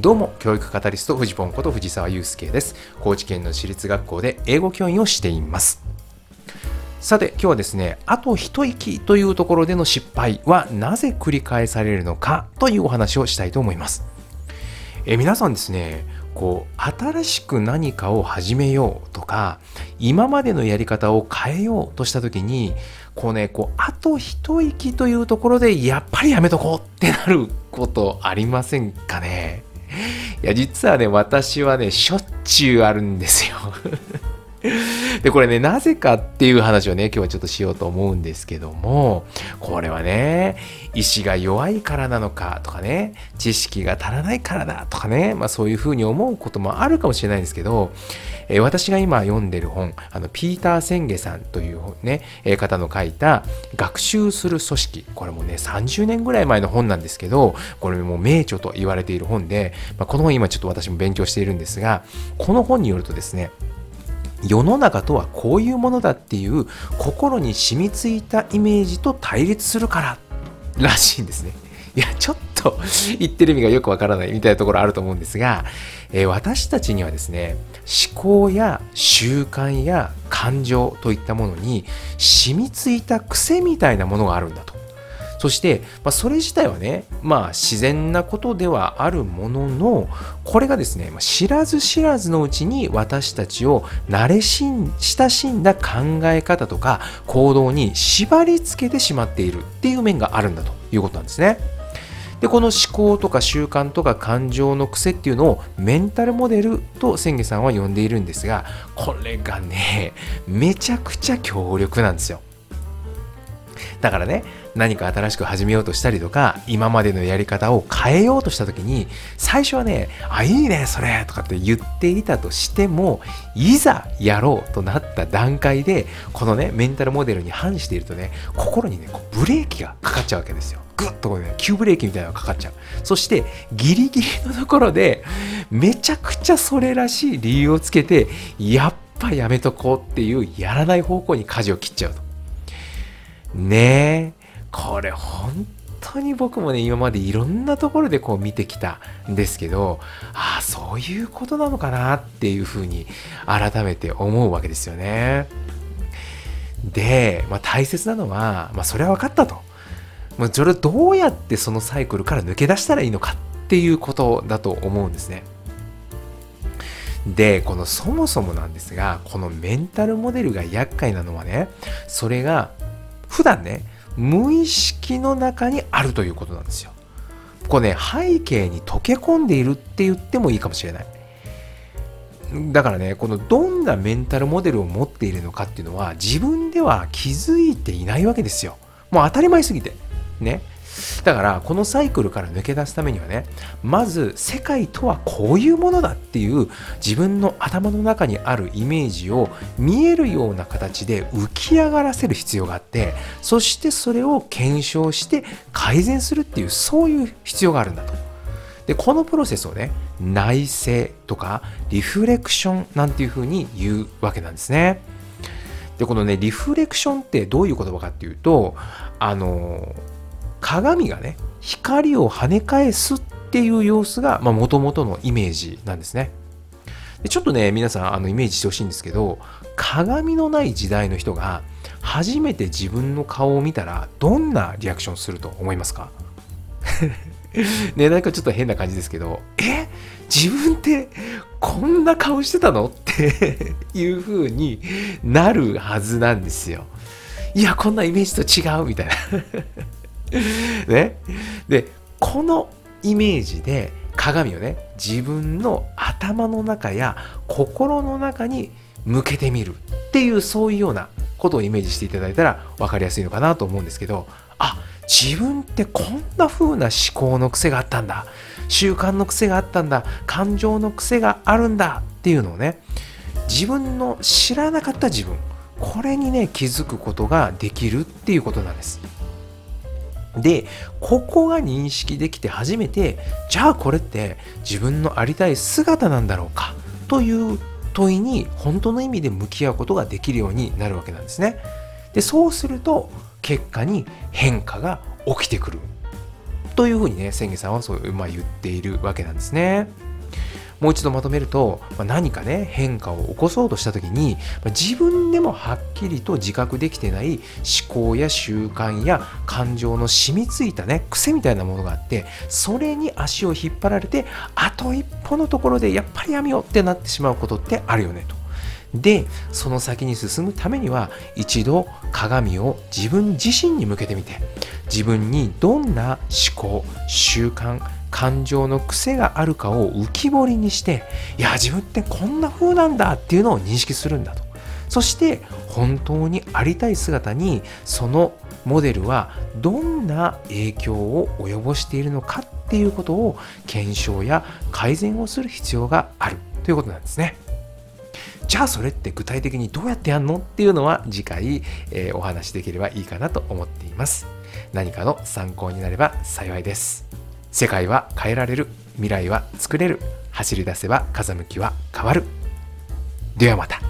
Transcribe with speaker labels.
Speaker 1: どうも、教育カタリスト、藤本こと藤沢祐介です。高知県の私立学校で英語教員をしています。さて、今日はですね、あと一息というところでの失敗はなぜ繰り返されるのかというお話をしたいと思います。え皆さんですね、こう新しく何かを始めようとか今までのやり方を変えようとした時にこうねこうあと一息というところでやっぱりやめとこうってなることありませんかね？いや実はね私はねしょっちゅうあるんですよ。で、これね、なぜかっていう話をね、今日はちょっとしようと思うんですけども、これはね、意志が弱いからなのかとかね、知識が足らないからだとかね、まあそういうふうに思うこともあるかもしれないんですけど、えー、私が今読んでる本、あの、ピーター・センゲさんというね、えー、方の書いた、学習する組織、これもね、30年ぐらい前の本なんですけど、これも名著と言われている本で、まあ、この本今ちょっと私も勉強しているんですが、この本によるとですね、世の中とはこういうものだっていう心に染みついたイメージと対立するかららしいんですね。いや、ちょっと言ってる意味がよくわからないみたいなところあると思うんですが、えー、私たちにはですね、思考や習慣や感情といったものに染みついた癖みたいなものがあるんだと。そして、まあ、それ自体はね、まあ、自然なことではあるものの、これがですね、ま知らず知らずのうちに私たちを慣れ親しんだ考え方とか行動に縛り付けてしまっているっていう面があるんだということなんですね。でこの思考とか習慣とか感情の癖っていうのをメンタルモデルと千家さんは呼んでいるんですがこれがねめちゃくちゃ強力なんですよだからね何か新しく始めようとしたりとか今までのやり方を変えようとした時に最初はね「あいいねそれ」とかって言っていたとしてもいざやろうとなった段階でこのねメンタルモデルに反しているとね心にねこうブレーキがかかっちゃうわけですよ。グッとこうね急ブレーキみたいなのがかかっちゃう。そしてギリギリのところでめちゃくちゃそれらしい理由をつけてやっぱやめとこうっていうやらない方向に舵を切っちゃうと。ねえこれ本当に僕もね今までいろんなところでこう見てきたんですけどああそういうことなのかなっていうふうに改めて思うわけですよね。で、まあ、大切なのは、まあ、それは分かったと。もうそれをどうやってそのサイクルから抜け出したらいいのかっていうことだと思うんですね。で、このそもそもなんですが、このメンタルモデルが厄介なのはね、それが普段ね、無意識の中にあるということなんですよ。これね、背景に溶け込んでいるって言ってもいいかもしれない。だからね、このどんなメンタルモデルを持っているのかっていうのは自分では気づいていないわけですよ。もう当たり前すぎて。ね。だからこのサイクルから抜け出すためにはねまず世界とはこういうものだっていう自分の頭の中にあるイメージを見えるような形で浮き上がらせる必要があってそしてそれを検証して改善するっていうそういう必要があるんだと。でこのプロセスをね内省とかリフレクションなんていうふうに言うわけなんですね。でこのねリフレクションってどういう言葉かっていうとあの鏡がね光を跳ね返すっていう様子がもともとのイメージなんですね。でちょっとね皆さんあのイメージしてほしいんですけど鏡のない時代の人が初めて自分の顔を見たらどんなリアクションすると思いますか？ねなんかちょっと変な感じですけどえ？自分ってこんな顔してたの？って いう風になるはずなんですよ。いやこんなイメージと違うみたいな。ね。で、このイメージで鏡をね、自分の頭の中や心の中に向けてみるっていうそういうようなことをイメージしていただいたら分かりやすいのかなと思うんですけど、あ、自分ってこんな風な思考の癖があったんだ。習慣の癖があったんだ。感情の癖があるんだっていうのをね、自分の知らなかった自分、これにね、気づくことができるっていうことなんです。で、ここが認識できて初めて、じゃあこれって自分のありたい姿なんだろうかという問いに本当の意味で向き合うことができるようになるわけなんですね。で、そうすると結果に変化が起きてくるというふうにね、千家さんはそう、まあ、言っているわけなんですね。もう一度まとめると、まあ、何かね変化を起こそうとした時に、まあ、自分でもはっきりと自覚できてない思考や習慣や感情の染みついたね癖みたいなものがあってそれに足を引っ張られてあと一歩のところでやっぱりやめようってなってしまうことってあるよねと。でその先に進むためには一度鏡を自分自身に向けてみて自分にどんな思考習慣感情の癖があるかを浮き彫りにしていや自分ってこんな風なんだっていうのを認識するんだとそして本当にありたい姿にそのモデルはどんな影響を及ぼしているのかっていうことを検証や改善をする必要があるということなんですね。じゃあそれって具体的にどうやってやるのっていうのは次回、えー、お話しできればいいかなと思っています。何かの参考になれば幸いです。世界は変えられる。未来は作れる。走り出せば風向きは変わる。ではまた。